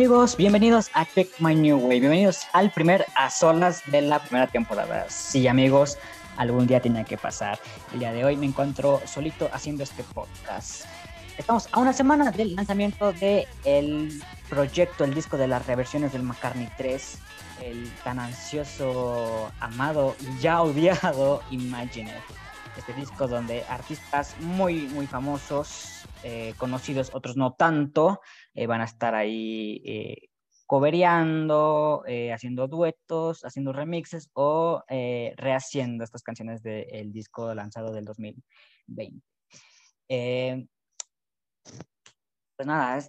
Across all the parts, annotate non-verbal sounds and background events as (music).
amigos? Bienvenidos a Check My New Way, bienvenidos al primer A Solas de la primera temporada. Sí amigos, algún día tenía que pasar. El día de hoy me encuentro solito haciendo este podcast. Estamos a una semana del lanzamiento del el proyecto, el disco de las reversiones del McCartney 3, el tan ansioso, amado y ya odiado Imagine. Este disco donde artistas muy, muy famosos, eh, conocidos, otros no tanto, eh, van a estar ahí eh, covereando, eh, haciendo duetos, haciendo remixes o rehaciendo estas canciones del disco lanzado del 2020. pues nada,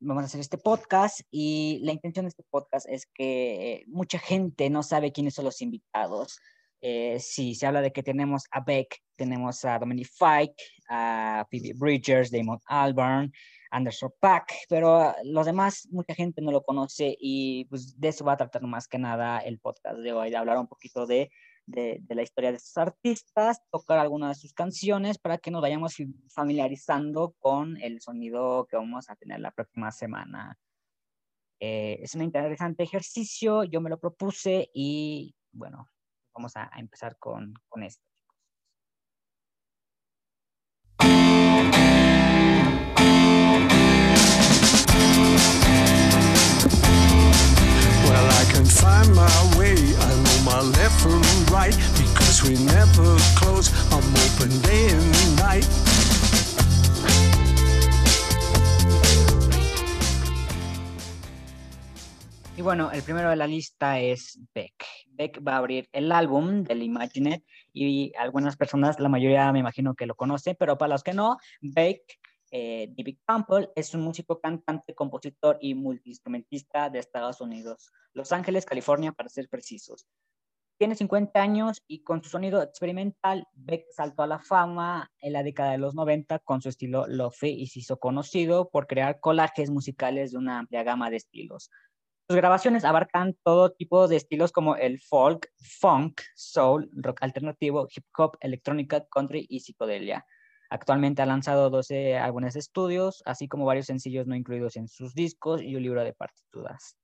vamos a hacer este podcast y la intención de este podcast es que mucha gente no sabe quiénes son los invitados. si se habla de que tenemos a Beck, tenemos a Dominic Fike, a Phoebe Bridgers, Damon Albarn, Anderson Pack, pero los demás, mucha gente no lo conoce y pues de eso va a tratar más que nada el podcast de hoy, de hablar un poquito de, de, la historia de estos artistas, tocar algunas de sus canciones para que nos vayamos familiarizando con el sonido que vamos a tener la próxima semana. Eh, es un interesante ejercicio, yo me lo propuse y bueno, vamos a, a empezar con, con esto. Because we never close. Open day. Y bueno, el primero de la lista es Beck. Beck va a abrir el álbum del Imagine y algunas personas, la mayoría me imagino que lo conoce, pero para los que no, Beck eh, David Campbell es un músico, cantante, compositor y multiinstrumentista de Estados Unidos, Los Ángeles, California, para ser precisos. Tiene 50 años y con su sonido experimental, Beck saltó a la fama en la década de los 90 con su estilo lofi y se hizo conocido por crear colajes musicales de una amplia gama de estilos. Sus grabaciones abarcan todo tipo de estilos como el folk, funk, soul, rock alternativo, hip hop, electrónica, country y psicodelia. Actualmente ha lanzado 12 álbumes de estudios, así como varios sencillos no incluidos en sus discos y un libro de partituras.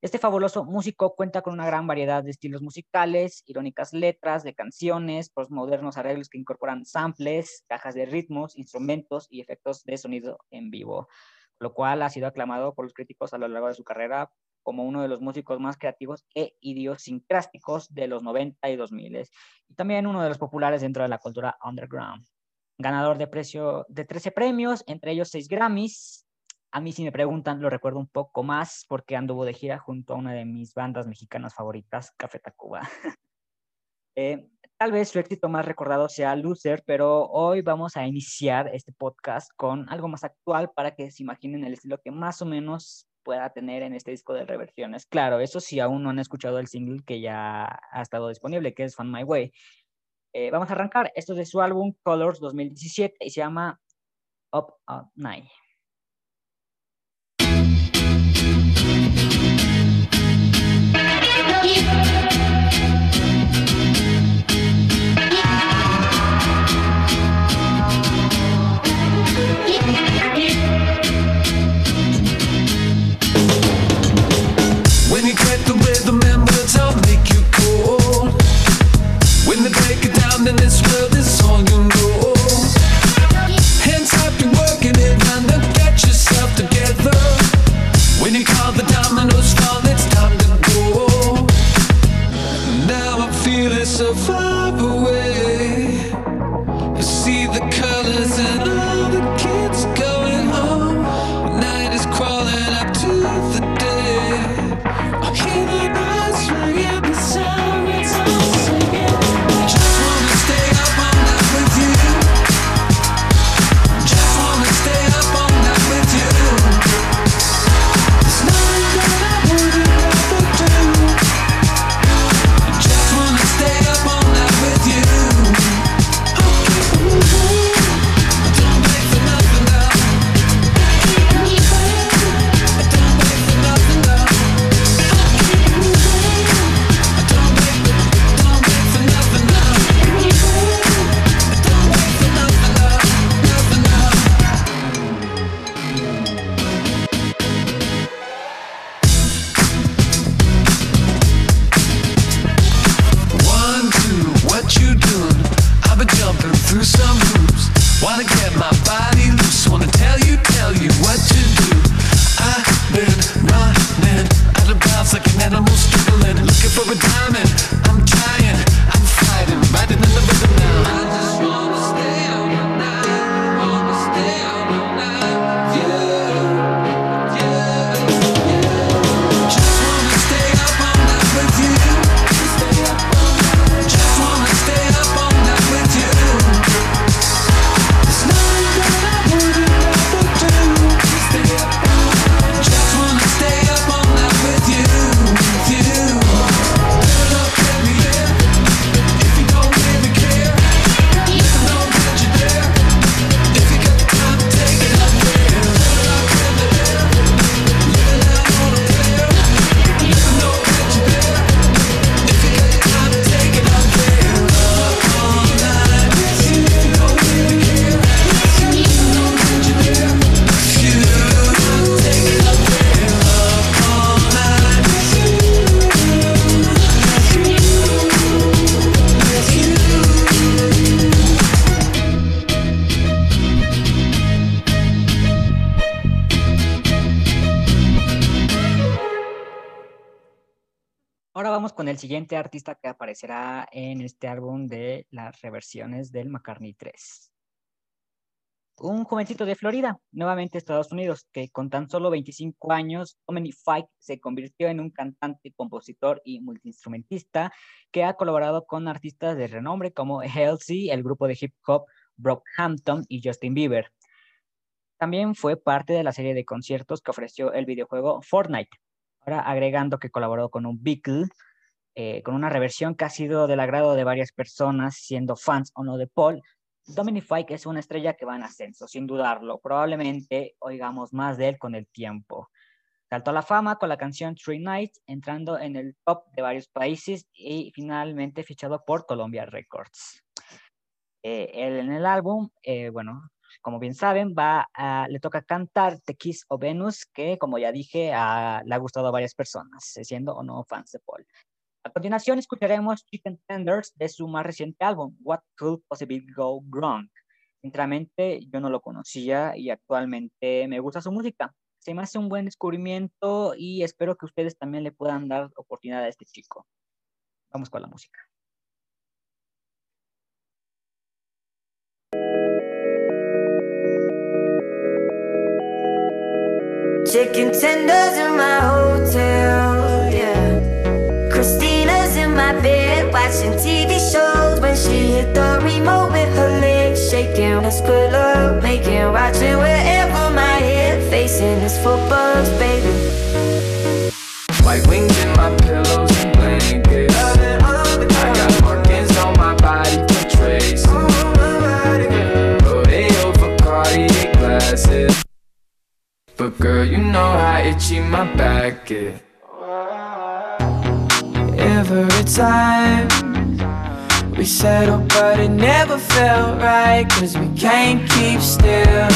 Este fabuloso músico cuenta con una gran variedad de estilos musicales, irónicas letras de canciones, postmodernos arreglos que incorporan samples, cajas de ritmos, instrumentos y efectos de sonido en vivo, lo cual ha sido aclamado por los críticos a lo largo de su carrera como uno de los músicos más creativos e idiosincrásticos de los 90 y 2000 y también uno de los populares dentro de la cultura underground ganador de, precio, de 13 premios, entre ellos 6 Grammys. A mí si me preguntan, lo recuerdo un poco más porque anduvo de gira junto a una de mis bandas mexicanas favoritas, Café Tacuba. (laughs) eh, tal vez su éxito más recordado sea Loser, pero hoy vamos a iniciar este podcast con algo más actual para que se imaginen el estilo que más o menos pueda tener en este disco de reversiones. Claro, eso sí aún no han escuchado el single que ya ha estado disponible, que es Fun My Way. Eh, vamos a arrancar. Esto es de su álbum Colors 2017 y se llama Up at Night. Aparecerá en este álbum de las reversiones del McCartney 3. Un jovencito de Florida, nuevamente Estados Unidos, que con tan solo 25 años, Dominic Fike se convirtió en un cantante, compositor y multiinstrumentista que ha colaborado con artistas de renombre como Halsey, el grupo de hip hop Brockhampton y Justin Bieber. También fue parte de la serie de conciertos que ofreció el videojuego Fortnite. Ahora agregando que colaboró con un Beatle, eh, con una reversión que ha sido del agrado de varias personas, siendo fans o no de Paul, Dominic Fike es una estrella que va en ascenso, sin dudarlo. Probablemente oigamos más de él con el tiempo. Saltó a la fama con la canción Three Nights, entrando en el top de varios países y finalmente fichado por Columbia Records. Eh, él en el álbum, eh, bueno, como bien saben, va le toca cantar The Kiss of Venus, que como ya dije, le ha gustado a varias personas, siendo o no fans de Paul. A continuación escucharemos Chicken Tenders de su más reciente álbum, What Could Possibly Go Wrong. Sinceramente, yo no lo conocía y actualmente me gusta su música. Se me hace un buen descubrimiento y espero que ustedes también le puedan dar oportunidad a este chico. Vamos con la música. Chicken tenders in my hotel, my bed watching TV shows when she hit the remote with her legs shaking. Let's put up, making, watching wherever my head facing is for bugs, baby. White wings in my pillows and blankets. I got markings on my body for trace. Rodeo for. But girl, you know how itchy my back is every time. We settle but it never felt right Cause we can't keep still.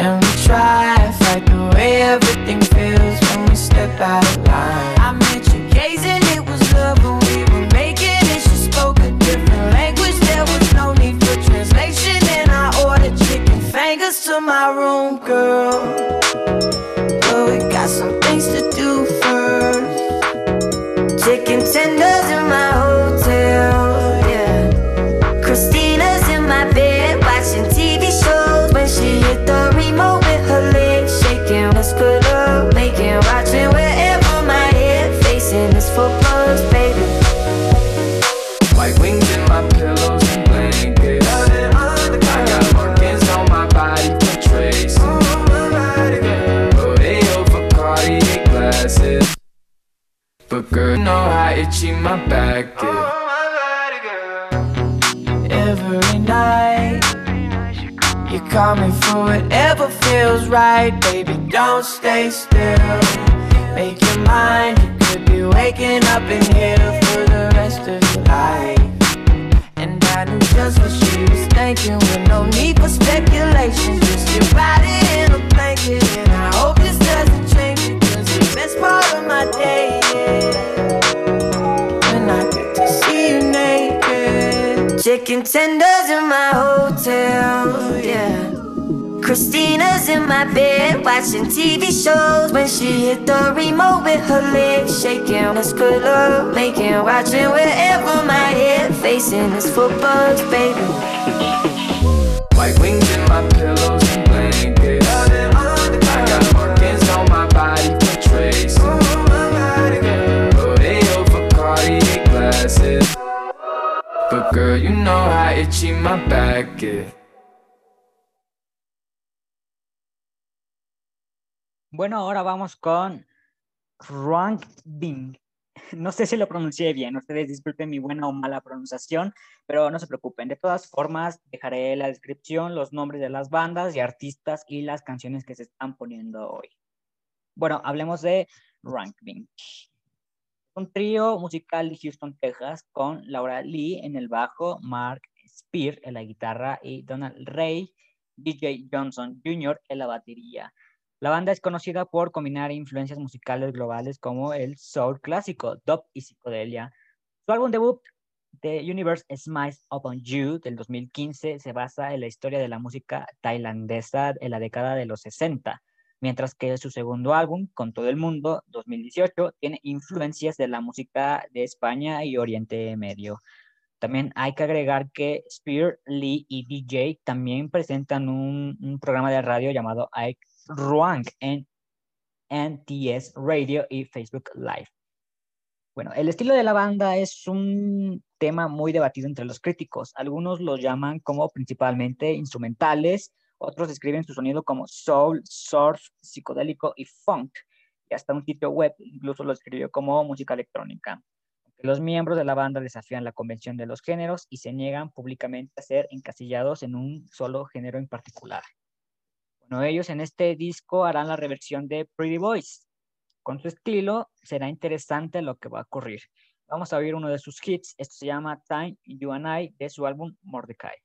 And we try to fight the way everything feels When we step out of line. I met you gazing, it was love when we were making it. She spoke a different language, there was no need for translation. And I ordered chicken fingers to my room, girl girl, you know how itchy my back oh, is. Every night You call me for whatever feels right Baby, don't stay still. Make your mind You could be waking up in here for the rest of your life. And I knew just what she was thinking With no need for speculation Just your body in a blanket And I hope this Chicken tenders in my hotel, yeah. Christina's in my bed watching TV shows when she hit the remote with her legs shaking. Let's good love making, watching wherever my head facing is footballs, baby. White wings in my pillows my. Bueno, ahora vamos con Ruang Bing. No sé si lo pronuncié bien, ustedes disculpen mi buena o mala pronunciación, pero no se preocupen. De todas formas, dejaré la descripción los nombres de las bandas y artistas y las canciones que se están poniendo hoy. Bueno, hablemos de Rank Bing. Un trío musical de Houston, Texas, con Laura Lee en el bajo, Mark Spear en la guitarra y Donald Ray, DJ Johnson Jr. en la batería. La banda es conocida por combinar influencias musicales globales como el soul clásico, dub y psicodelia. Su álbum debut, The Universe Smiles Upon You, del 2015, se basa en la historia de la música tailandesa en la década de los 60, mientras que su segundo álbum, Con todo el mundo, 2018, tiene influencias de la música de España y Oriente Medio. También hay que agregar que Spear, Lee y DJ también presentan un, programa de radio llamado Ike Ruang en NTS Radio y Facebook Live. Bueno, el estilo de la banda es un tema muy debatido entre los críticos. Algunos lo llaman como principalmente instrumentales, otros describen su sonido como soul, surf, psicodélico y funk. Y hasta un sitio web incluso lo escribió como música electrónica. Los miembros de la banda desafían la convención de los géneros y se niegan públicamente a ser encasillados en un solo género en particular. Bueno, ellos en este disco harán la reversión de Pretty Boys. Con su estilo será interesante lo que va a ocurrir. Vamos a oír uno de sus hits. Esto se llama Time You and I de su álbum Mordecai.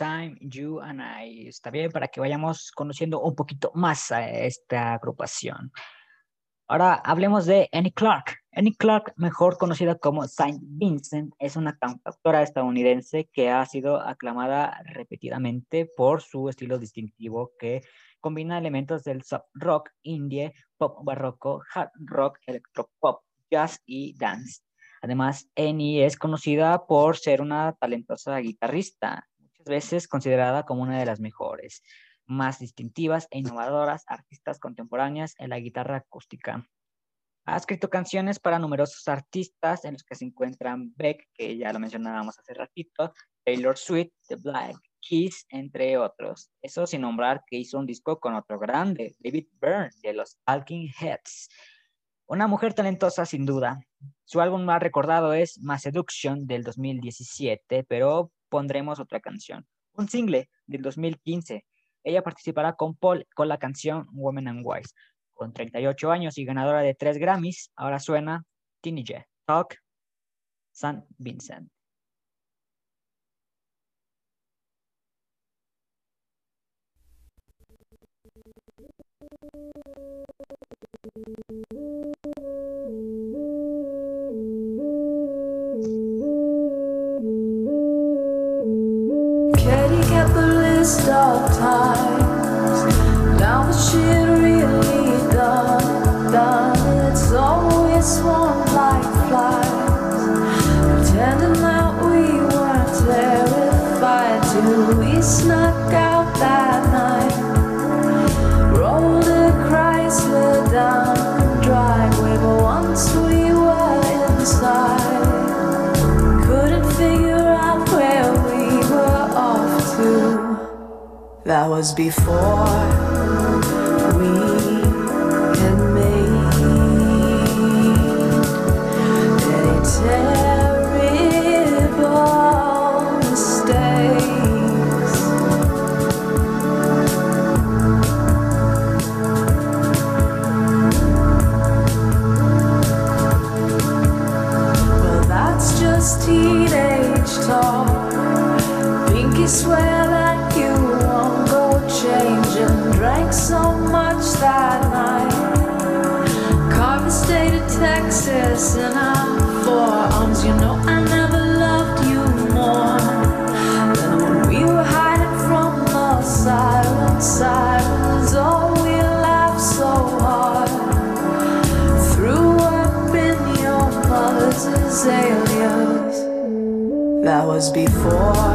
Time, You and I. Está bien para que vayamos conociendo un poquito más a esta agrupación. Ahora hablemos de Annie Clark. Annie Clark, mejor conocida como Saint Vincent, es una cantautora estadounidense que ha sido aclamada repetidamente por su estilo distintivo que combina elementos del soft rock, indie, pop barroco, hard rock, electropop, jazz y dance. Además, Annie es conocida por ser una talentosa guitarrista, muchas veces considerada como una de las mejores más distintivas e innovadoras artistas contemporáneas en la guitarra acústica. Ha escrito canciones para numerosos artistas en los que se encuentran Beck, que ya lo mencionábamos hace ratito, Taylor Swift, The Black Keys, entre otros. Eso sin nombrar que hizo un disco con otro grande, David Byrne, de los Talking Heads. Una mujer talentosa sin duda. Su álbum más recordado es Mass Seduction del 2017, pero pondremos otra canción. Un single del 2015 ella participará con Paul con la canción Women and Wise. Con 38 años y ganadora de tres Grammys, ahora suena Teenage Talk San Vincent. List of times was before we had made any terrible mistakes. Well, that's just teenage talk. Pinky swear so much that night. Carved the state of Texas in our forearms. You know I never loved you more than when we were hiding from the siren sirens. Oh, we laughed so hard. Threw up in your mother's azaleas. That was before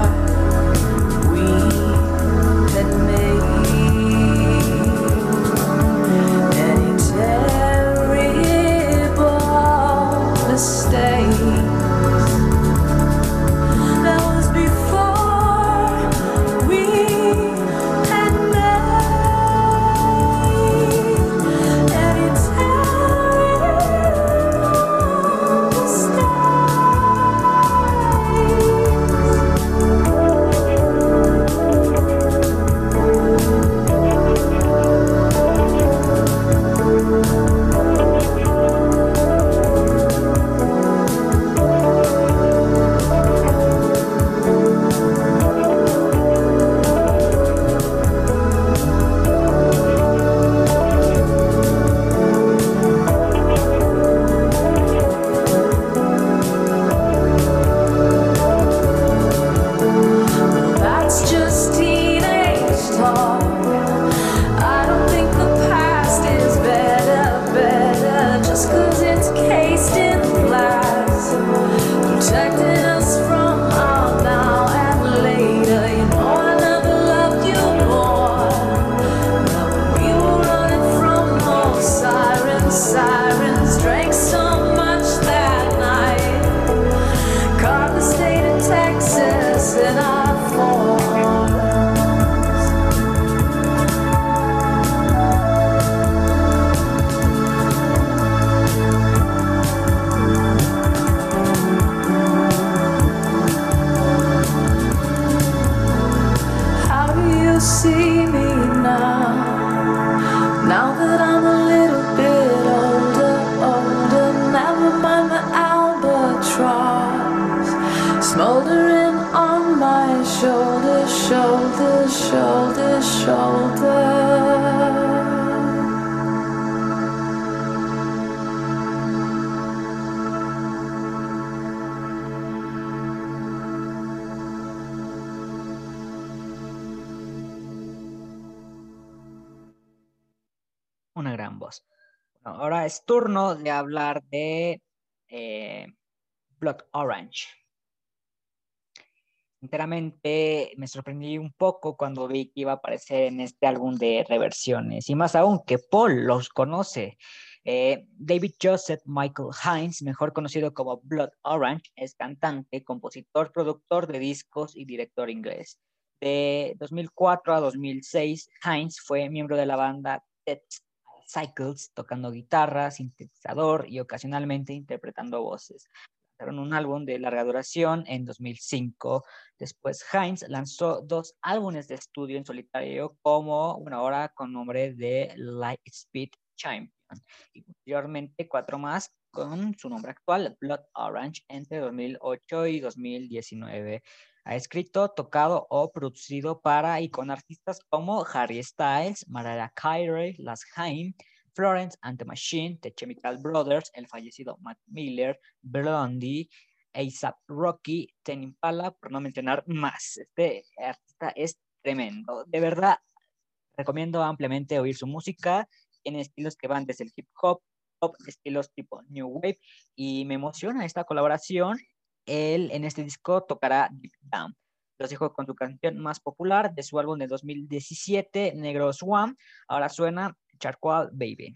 es turno de hablar de eh, Blood Orange. Sinceramente me sorprendí un poco cuando vi que iba a aparecer en este álbum de reversiones y más aún que Paul los conoce. Eh, David Joseph Michael Hines, mejor conocido como Blood Orange, es cantante, compositor, productor de discos y director inglés. De 2004 a 2006, Hines fue miembro de la banda Dead Cycles, tocando guitarra, sintetizador y ocasionalmente interpretando voces. Lanzaron un álbum de larga duración en 2005. Después Heinz lanzó dos álbumes de estudio en solitario como, bueno, ahora con nombre de Lightspeed Champion. Y posteriormente cuatro más con su nombre actual, Blood Orange, entre 2008 y 2019. Ha escrito, tocado o producido para y con artistas como Harry Styles, Mariah Carey, Las Haim, Florence and the Machine, The Chemical Brothers, el fallecido Matt Miller, Blondie, ASAP Rocky, Ten Impala, por no mencionar más. Este artista es tremendo. De verdad, recomiendo ampliamente oír su música. Tiene estilos que van desde el hip hop, pop, estilos tipo New Wave, y me emociona esta colaboración él en este disco tocará Deep Down. Los dejo con su canción más popular de su álbum de 2017, Negro Swan. Ahora suena Charcoal Baby.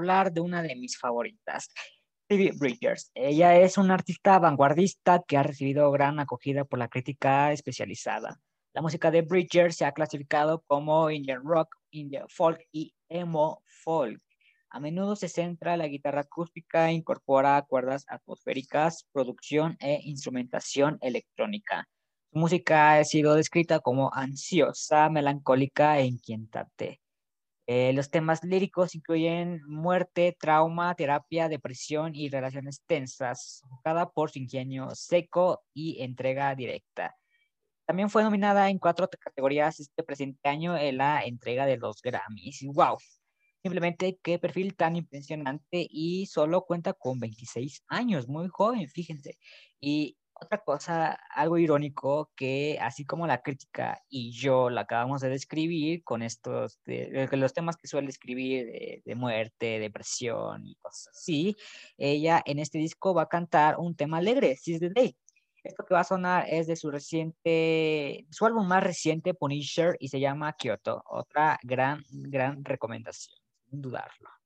Hablar de una de mis favoritas, Phoebe Bridgers. Ella es una artista vanguardista que ha recibido gran acogida por la crítica especializada. La música de Bridgers se ha clasificado como Indian rock, Indian folk y emo folk. A menudo se centra la guitarra acústica, incorpora cuerdas atmosféricas, producción e instrumentación electrónica. Su música ha sido descrita como ansiosa, melancólica e inquietante. Eh, los temas líricos incluyen muerte, trauma, terapia, depresión y relaciones tensas, cada por su ingenio seco y entrega directa. También fue nominada en cuatro categorías este presente año en la entrega de los Grammys. ¡Wow! Simplemente qué perfil tan impresionante y solo cuenta con 26 años, muy joven, fíjense. Y otra cosa, algo irónico, que así como la crítica y yo la acabamos de describir con estos, de, los temas que suele escribir de, muerte, depresión y cosas así, ella en este disco va a cantar un tema alegre, Seize the Day. Esto que va a sonar es de su reciente, su álbum más reciente, Punisher, y se llama Kyoto. Otra gran, gran recomendación, sin dudarlo.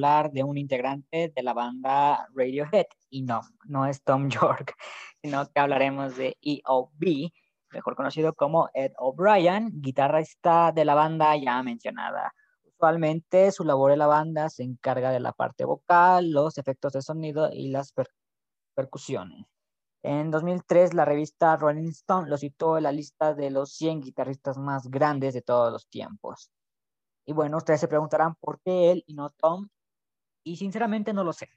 De un integrante de la banda Radiohead. Y no, no es Tom (laughs) York, sino que hablaremos de E.O.B., mejor conocido como Ed O'Brien, guitarrista de la banda ya mencionada. Usualmente su labor en la banda se encarga de la parte vocal, los efectos de sonido y las percusiones. En 2003, la revista Rolling Stone lo citó en la lista de los 100 guitarristas más grandes de todos los tiempos. Y bueno, ustedes se preguntarán por qué él y no Tom. Y sinceramente no lo sé.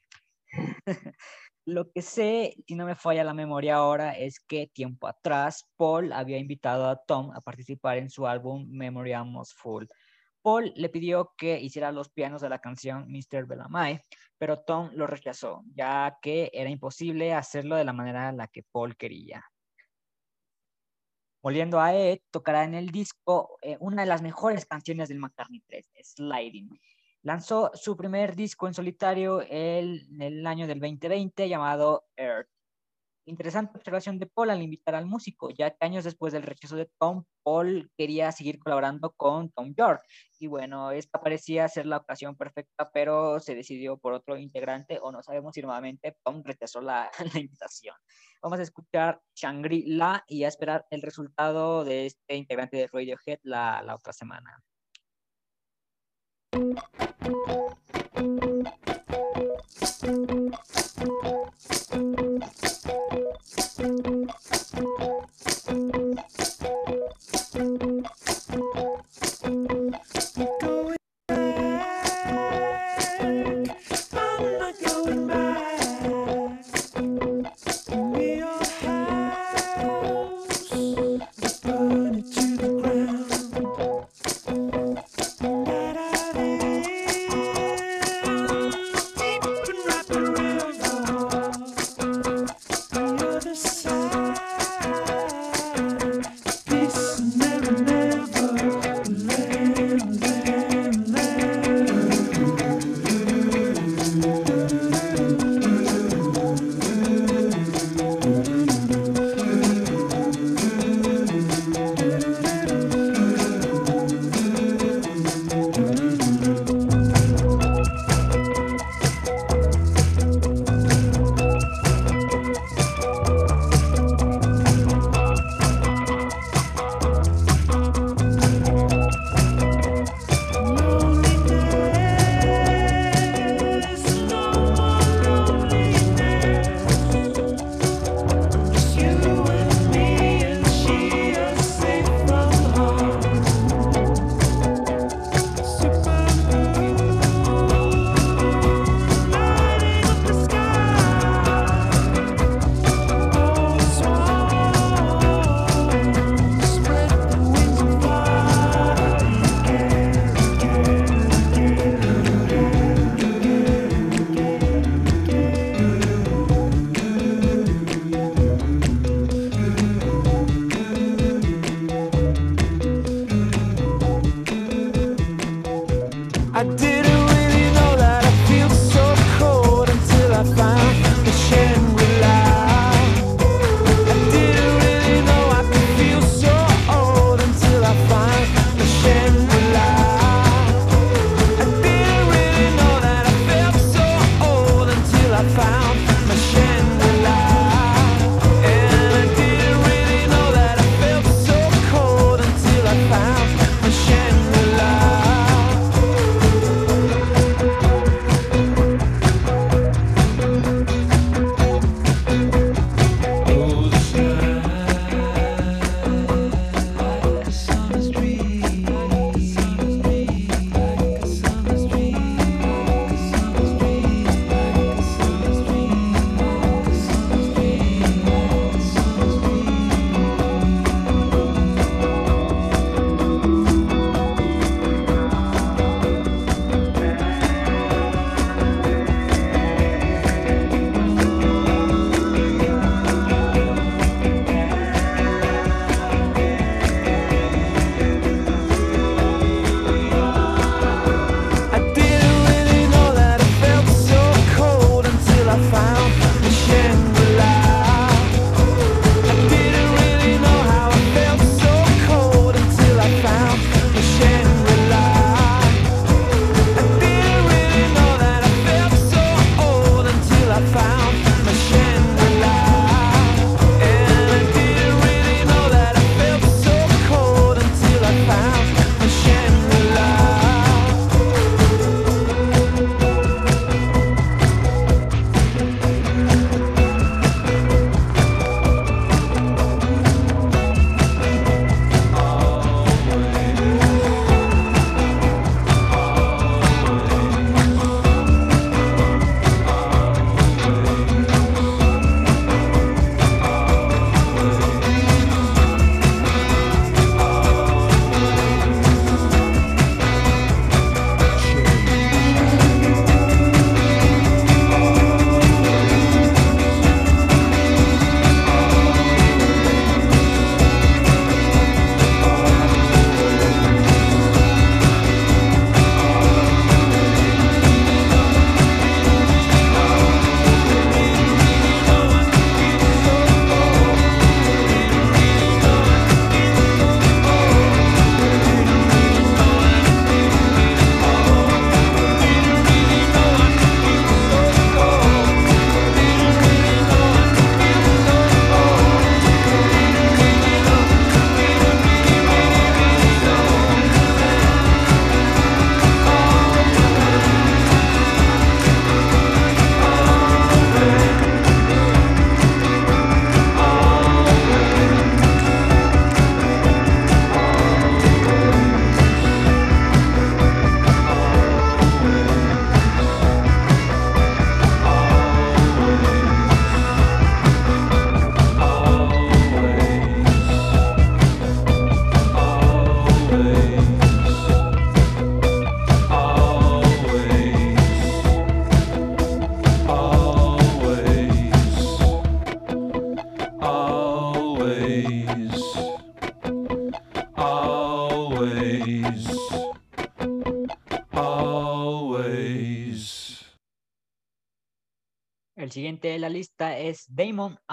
(laughs) Lo que sé, si no me falla la memoria ahora, es que tiempo atrás Paul había invitado a Tom a participar en su álbum Memory Almost Full. Paul le pidió que hiciera los pianos de la canción Mr. Bellamay, pero Tom lo rechazó, ya que era imposible hacerlo de la manera en la que Paul quería. Volviendo a Ed, tocará en el disco eh, una de las mejores canciones del McCartney 3, Sliding. Lanzó su primer disco en solitario el, en el año del 2020 llamado Earth. Interesante observación de Paul al invitar al músico, ya que años después del rechazo de Tom, Paul quería seguir colaborando con Tom York. Y bueno, esta parecía ser la ocasión perfecta, pero se decidió por otro integrante, o no sabemos si nuevamente Tom rechazó la, (laughs) la invitación. Vamos a escuchar Shangri-La y a esperar el resultado de este integrante de Radiohead la, la otra semana. Thank you.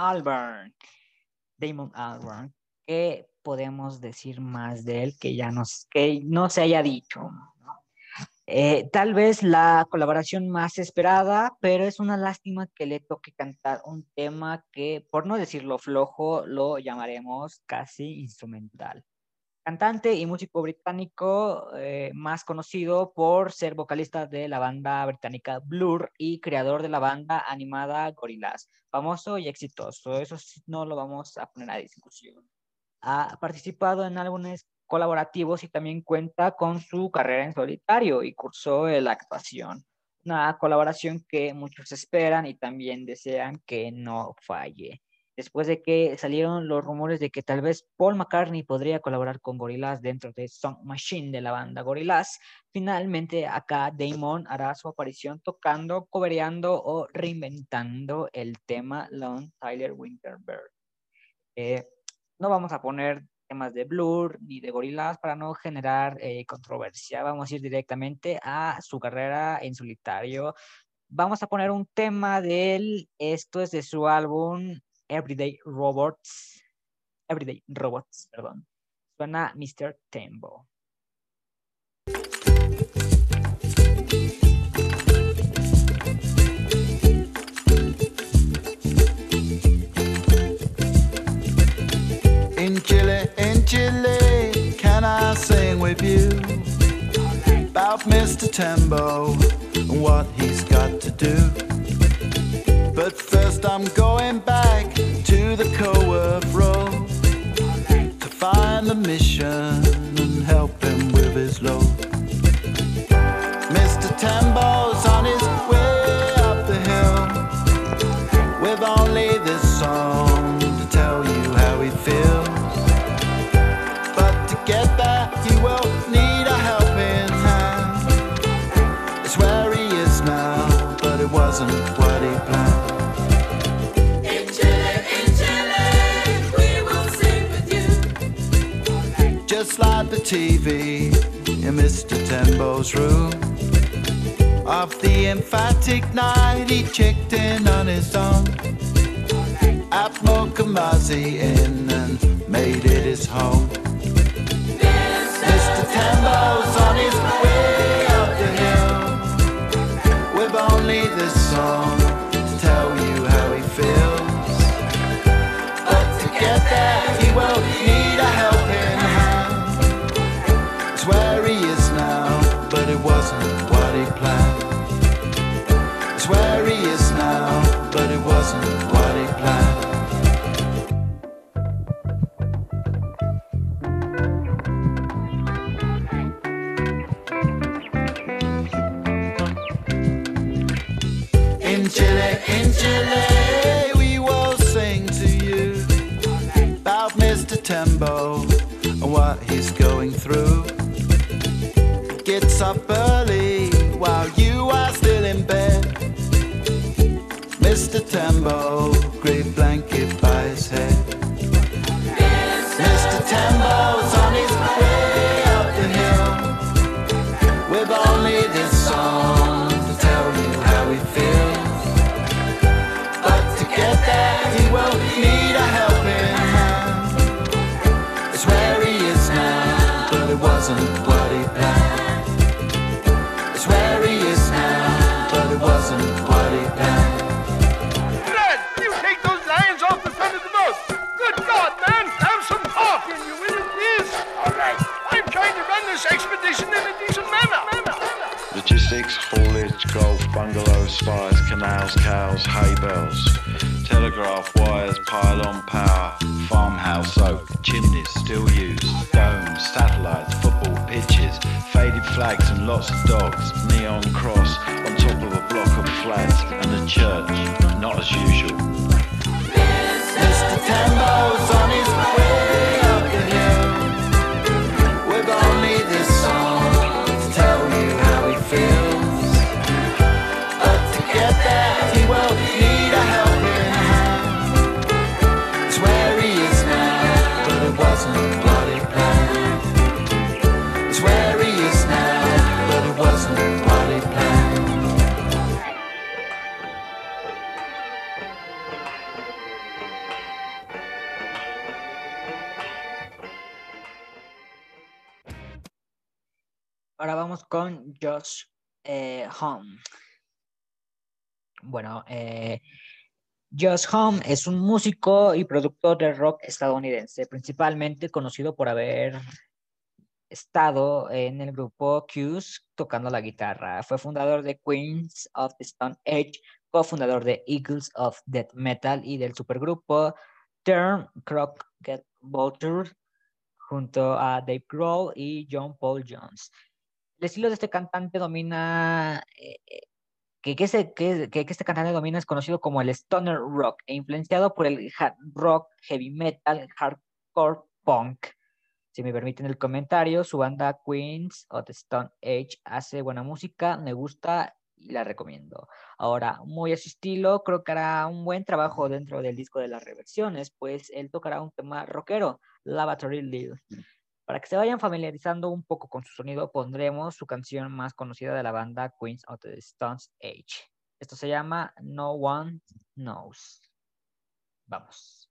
Albarn. Damon Albarn. ¿Qué podemos decir más de él que ya nos, que no se haya dicho? Eh, tal vez la colaboración más esperada, pero es una lástima que le toque cantar un tema que, por no decirlo flojo, lo llamaremos casi instrumental. Cantante y músico británico eh, más conocido por ser vocalista de la banda británica Blur y creador de la banda animada Gorillaz. Famoso y exitoso, eso no lo vamos a poner a discusión. Ha participado en álbumes colaborativos y también cuenta con su carrera en solitario y cursó la actuación. Una colaboración que muchos esperan y también desean que no falle. Después de que salieron los rumores de que tal vez Paul McCartney podría colaborar con Gorillaz dentro de Song Machine de la banda Gorillaz, finalmente acá Damon hará su aparición tocando, cobereando o reinventando el tema Lone Tyler Winterbird. Eh, no vamos a poner temas de Blur ni de Gorillaz para no generar eh, controversia. Vamos a ir directamente a su carrera en solitario. Vamos a poner un tema de él. Esto es de su álbum Everyday Robots. Everyday Robots, perdón. Suena Mr. Tembo. In Chile, in Chile, can I sing with you about Mr. Tembo and what he's got to do? But first, I'm going back to the Road to find the mission and help him with his load. The TV in Mr. Tembo's room. Of the emphatic night, he checked in on his own. At Mokumazi Inn and made it his home. Mr. Tembo's on his way up the hill with only this song to tell you how he feels. But to get there, Chile, in Chile, we will sing to you about Mr. Tembo and what he's going through. Gets up early canals, cows, hay bales, telegraph wires, pylon power, farmhouse oak, chimneys still used, domes, satellites, football pitches, faded flags and lots of dogs, neon cross on top of a block of flats and a church, not as usual. Mr. Tembo's on his way Josh eh, Home. Bueno, eh, Josh Home es un músico y productor de rock estadounidense, principalmente conocido por haber estado en el grupo Q's tocando la guitarra. Fue fundador de Queens of the Stone Age, cofundador de Eagles of Death Metal y del supergrupo Turn Crockett Vulture junto a Dave Grohl y John Paul Jones. El estilo de este cantante domina, eh, eh, que, que, este, que- que este cantante domina es conocido como el stoner rock e influenciado por el hard rock, heavy metal, hardcore punk. Si me permiten el comentario, su banda Queens of the Stone Age hace buena música, me gusta y la recomiendo. Ahora, muy a su estilo, creo que hará un buen trabajo dentro del disco de las reversiones, pues él tocará un tema rockero, Lavatory Lil. Para que se vayan familiarizando un poco con su sonido, pondremos su canción más conocida de la banda Queens of the Stone Age. Esto se llama No One Knows. Vamos.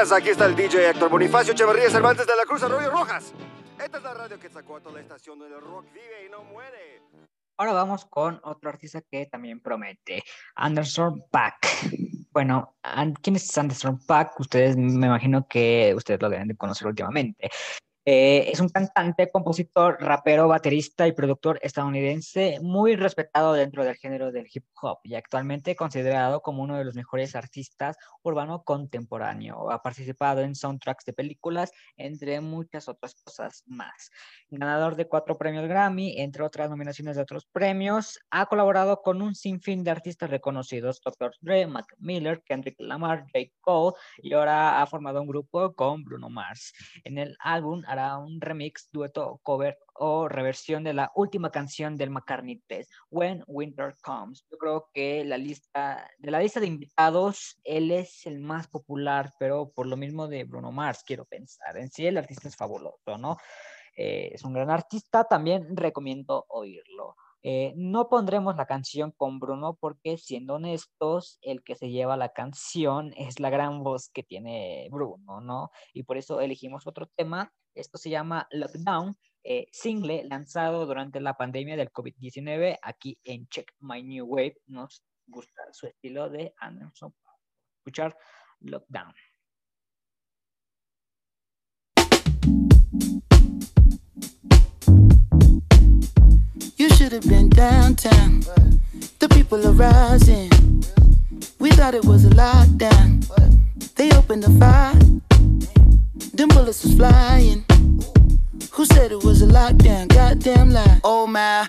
Aquí está el DJ Héctor Bonifacio Echeverría Cervantes de la Cruz Arroyo Rojas. Esta es la radio que sacó a toda la estación donde rock vive y no muere. Ahora vamos con otro artista que también promete, Anderson Paak. Bueno, ¿quién es Anderson Paak? Ustedes me imagino que ustedes lo deben de conocer últimamente. Eh, es un cantante, compositor, rapero, baterista y productor estadounidense muy respetado dentro del género del hip hop y actualmente considerado como uno de los mejores artistas urbano contemporáneo. Ha participado en soundtracks de películas, entre muchas otras cosas más. Ganador de cuatro premios Grammy, entre otras nominaciones de otros premios, ha colaborado con un sinfín de artistas reconocidos, Dr. Dre, Mac Miller, Kendrick Lamar, J. Cole y ahora ha formado un grupo con Bruno Mars. En el álbum hará un remix, dueto, cover o reversión de la última canción del McCartney Test, When Winter Comes. Yo creo que la lista, de la lista de invitados, él es el más popular, pero por lo mismo de Bruno Mars, quiero pensar. En sí, el artista es fabuloso, ¿no? Eh, es un gran artista, también recomiendo oírlo. Eh, no pondremos la canción con Bruno porque, siendo honestos, el que se lleva la canción es la gran voz que tiene Bruno, ¿no? Y por eso elegimos otro tema. Esto se llama Lockdown, eh, single lanzado durante la pandemia del COVID-19 aquí en Check My New Wave. Nos gusta su estilo de Anderson. Escuchar Lockdown. You should have been downtown. The people are rising. We thought it was a lockdown. They opened the fire. Them bullets was flying. Who said it was a lockdown? Goddamn lie. Oh my,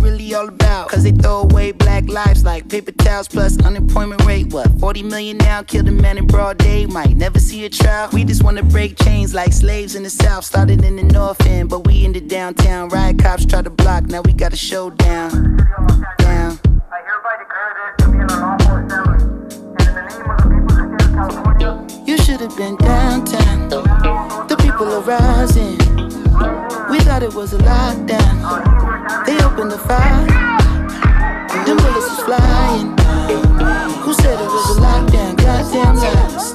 really all about? Cause they throw away black lives like paper towels plus unemployment rate. What, 40 million now? Killed a man in broad day, might never see a trial. We just wanna break chains like slaves in the south. Started in the north end, but we in the downtown. Riot cops try to block, now we got a showdown. Down. You should have been downtown. The people are rising. We thought it was a lockdown. They opened the fire. And Them bullets was flying. Who said it was a lockdown? Goddamn lies.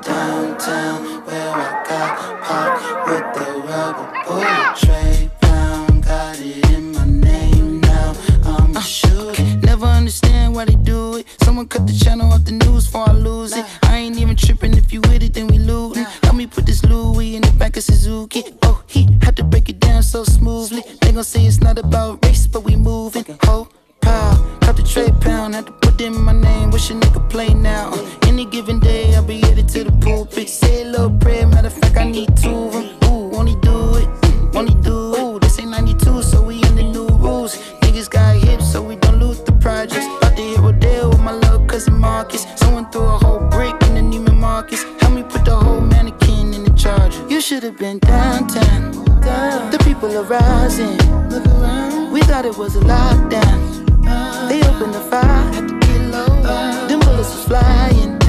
Downtown, where I got popped with the rubber bullet tray pound. Got it in my name now. I'm uh, a shooter. Never understand why they do it. Someone cut the channel off the news before I lose it. I ain't even tripping if you with it, then we lootin'. Help me put this Louis in the back of Suzuki. So smoothly. They gon' say it's not about race, but we moving. Ho, pow, cut the tray pound. Had to put in my name. Wish a nigga play now. Any given day, I'll be headed to the pulpit. Say a little prayer. Matter of fact, I need two of 'em. Ooh, won't he do it? Won't he do it? Ooh, this ain't 92, so we in the new rules. Niggas got hips, so we don't lose the projects. About to hit Rodale with my little cousin Marcus. Someone threw a whole brick in the Neiman Marcus. Help me put the whole mannequin in the charger. You should have been downtown. People are rising. We thought it was a lockdown. They opened the fire. Them bullets was flying.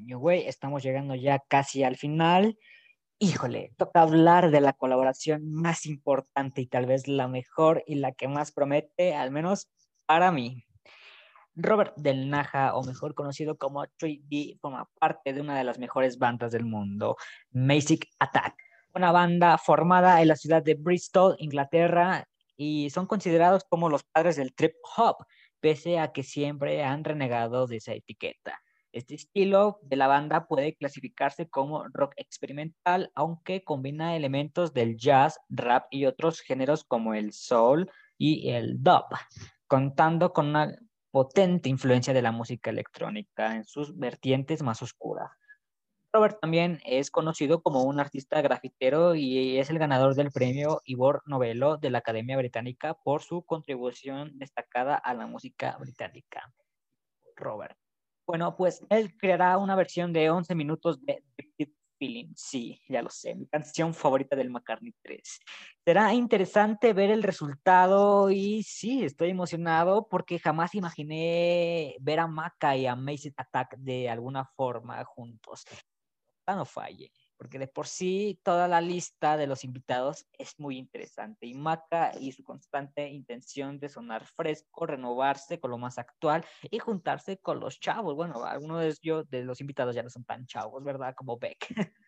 Güey. Estamos llegando ya casi al final. Híjole, toca hablar de la colaboración más importante y tal vez la mejor y la que más promete, al menos para mí. Robert Del Naja, o mejor conocido como 3D, forma parte de una de las mejores bandas del mundo, Basic Attack, una banda formada en la ciudad de Bristol, Inglaterra, y son considerados como los padres del trip hop, pese a que siempre han renegado de esa etiqueta. Este estilo de la banda puede clasificarse como rock experimental, aunque combina elementos del jazz, rap y otros géneros como el soul y el dub, contando con una potente influencia de la música electrónica en sus vertientes más oscuras. Robert también es conocido como un artista grafitero y es el ganador del premio Ivor Novello de la Academia Británica por su contribución destacada a la música británica. Robert. Bueno, pues él creará una versión de 11 minutos de Deep Feeling. Sí, ya lo sé, mi canción favorita del McCartney 3. Será interesante ver el resultado y sí, estoy emocionado porque jamás imaginé ver a Maca y a Macy Attack de alguna forma juntos. No falle, porque de por sí toda la lista de los invitados es muy interesante y Maca y su constante intención de sonar fresco, renovarse con lo más actual y juntarse con los chavos. Bueno, algunos de ellos, de los invitados ya no son tan chavos, ¿verdad? Como Beck. (laughs)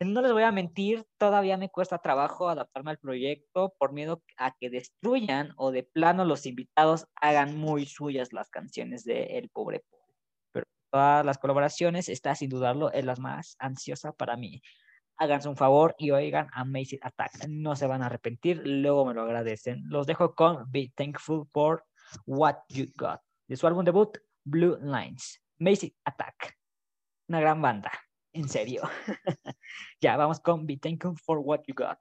No les voy a mentir, todavía me cuesta trabajo adaptarme al proyecto por miedo a que destruyan o de plano los invitados hagan muy suyas las canciones de El Pobre Pobre. Todas las colaboraciones, esta sin dudarlo es la más ansiosa para mí. Háganse un favor y oigan Amazing Attack. No se van a arrepentir, luego me lo agradecen. Los dejo con Be Thankful for What You Got. De su álbum debut, Blue Lines. Amazing Attack. Una gran banda. En serio. (laughs) ya, vamos con Be Thankful for What You Got.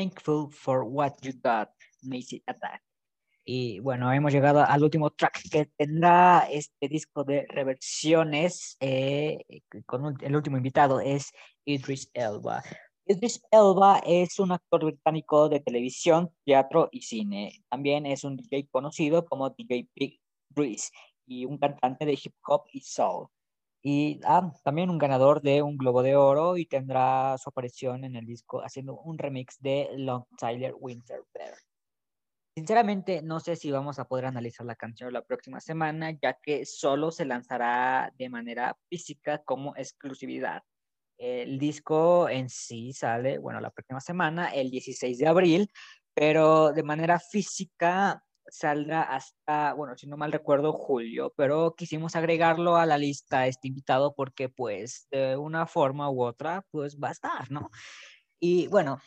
Thankful for what you got, Macy Attack. Y bueno, hemos llegado al último track que tendrá este disco de reversiones. eh, con un- el último invitado es Idris Elba. Idris Elba es un actor británico de televisión, teatro y cine. También es un DJ conocido como DJ Big Breeze y un cantante de hip hop y soul. Y ah, también un ganador de un Globo de Oro y tendrá su aparición en el disco haciendo un remix de Long Tyler Winter Bear. Sinceramente, no sé si vamos a poder analizar la canción la próxima semana, ya que solo se lanzará de manera física como exclusividad. El disco en sí sale, bueno, la próxima semana, el 16 de abril, pero de manera física saldrá hasta, bueno, si no mal recuerdo, julio, pero quisimos agregarlo a la lista este invitado porque pues de una forma u otra pues va a estar, ¿no? Y bueno,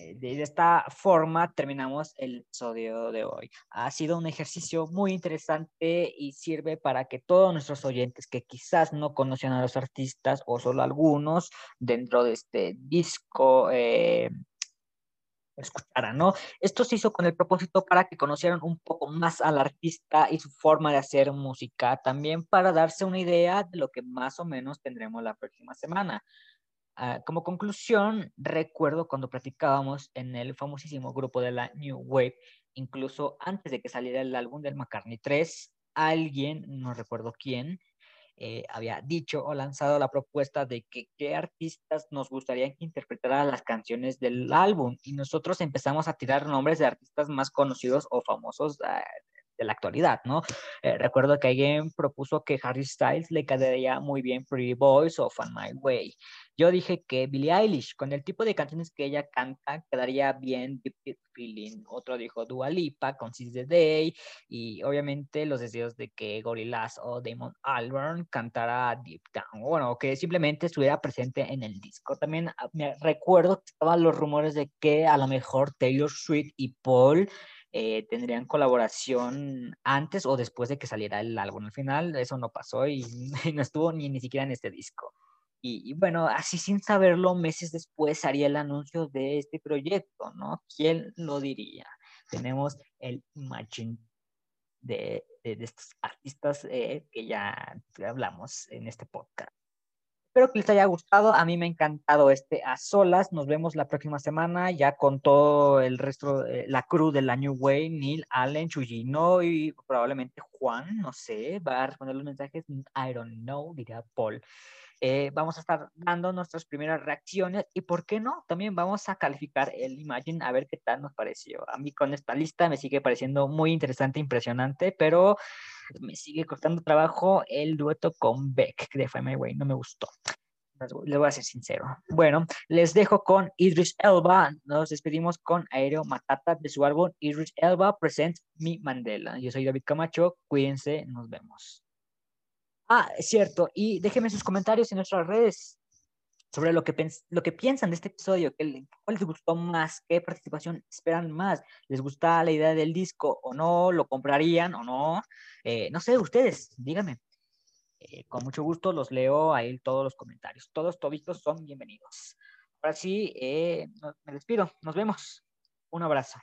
eh, de esta forma terminamos el episodio de hoy. Ha sido un ejercicio muy interesante y sirve para que todos nuestros oyentes que quizás no conocían a los artistas o solo algunos dentro de este disco eh, escucharan, ¿no? Esto se hizo con el propósito para que conocieran un poco más al artista y su forma de hacer música, también para darse una idea de lo que más o menos tendremos la próxima semana. Ah, como conclusión, recuerdo cuando platicábamos en el famosísimo grupo de la New Wave, incluso antes de que saliera el álbum del McCartney 3, alguien, no recuerdo quién, eh, había dicho o lanzado la propuesta de que qué artistas nos gustaría que interpretaran las canciones del álbum y nosotros empezamos a tirar nombres de artistas más conocidos o famosos ah, de la actualidad, ¿no? Eh, recuerdo que alguien propuso que Harry Styles le quedaría muy bien Pretty Boys o Find My Way. Yo dije que Billie Eilish, con el tipo de canciones que ella canta, quedaría bien Deep Deep Feeling. Otro dijo Dua Lipa con Seize the Day y obviamente los deseos de que Gorillaz o Damon Albarn cantara Deep Down. Bueno, que simplemente estuviera presente en el disco. También ah, me recuerdo que estaban los rumores de que a lo mejor Taylor Swift y Paul eh, tendrían colaboración antes o después de que saliera el álbum. Al final eso no pasó y, (laughs) y no estuvo ni, ni siquiera en este disco. Y, y bueno, así sin saberlo, meses después haría el anuncio de este proyecto, ¿no? ¿Quién lo diría? Tenemos el Imagine de, de, de estos artistas eh, que ya hablamos en este podcast. Espero que les haya gustado. A mí me ha encantado este a solas. Nos vemos la próxima semana ya con todo el resto, eh, la crew de la New Way, Neil, Allen, Chuyino y probablemente Juan, no sé, va a responder los mensajes. I don't know, diría Paul. Eh, vamos a estar dando nuestras primeras reacciones y, ¿por qué no? También vamos a calificar el Imagine a ver qué tal nos pareció. A mí con esta lista me sigue pareciendo muy interesante, impresionante, pero me sigue costando trabajo el dueto con Beck de My Way, no me gustó. Les voy a ser sincero. Bueno, les dejo con Idris Elba. Nos despedimos con Aéreo Matata de su álbum Idris Elba Presents Mi Mandela. Yo soy David Camacho. Cuídense, nos vemos. Ah, es cierto. Y déjenme sus comentarios en nuestras redes sobre lo que, lo que piensan de este episodio, qué le- cuál les gustó más, qué participación esperan más, les gusta la idea del disco o no, lo comprarían o no, Eh, no sé, ustedes, díganme. Eh, con mucho gusto los leo ahí todos los comentarios, todos toditos son bienvenidos. Ahora sí, eh, me despido, nos vemos, un abrazo.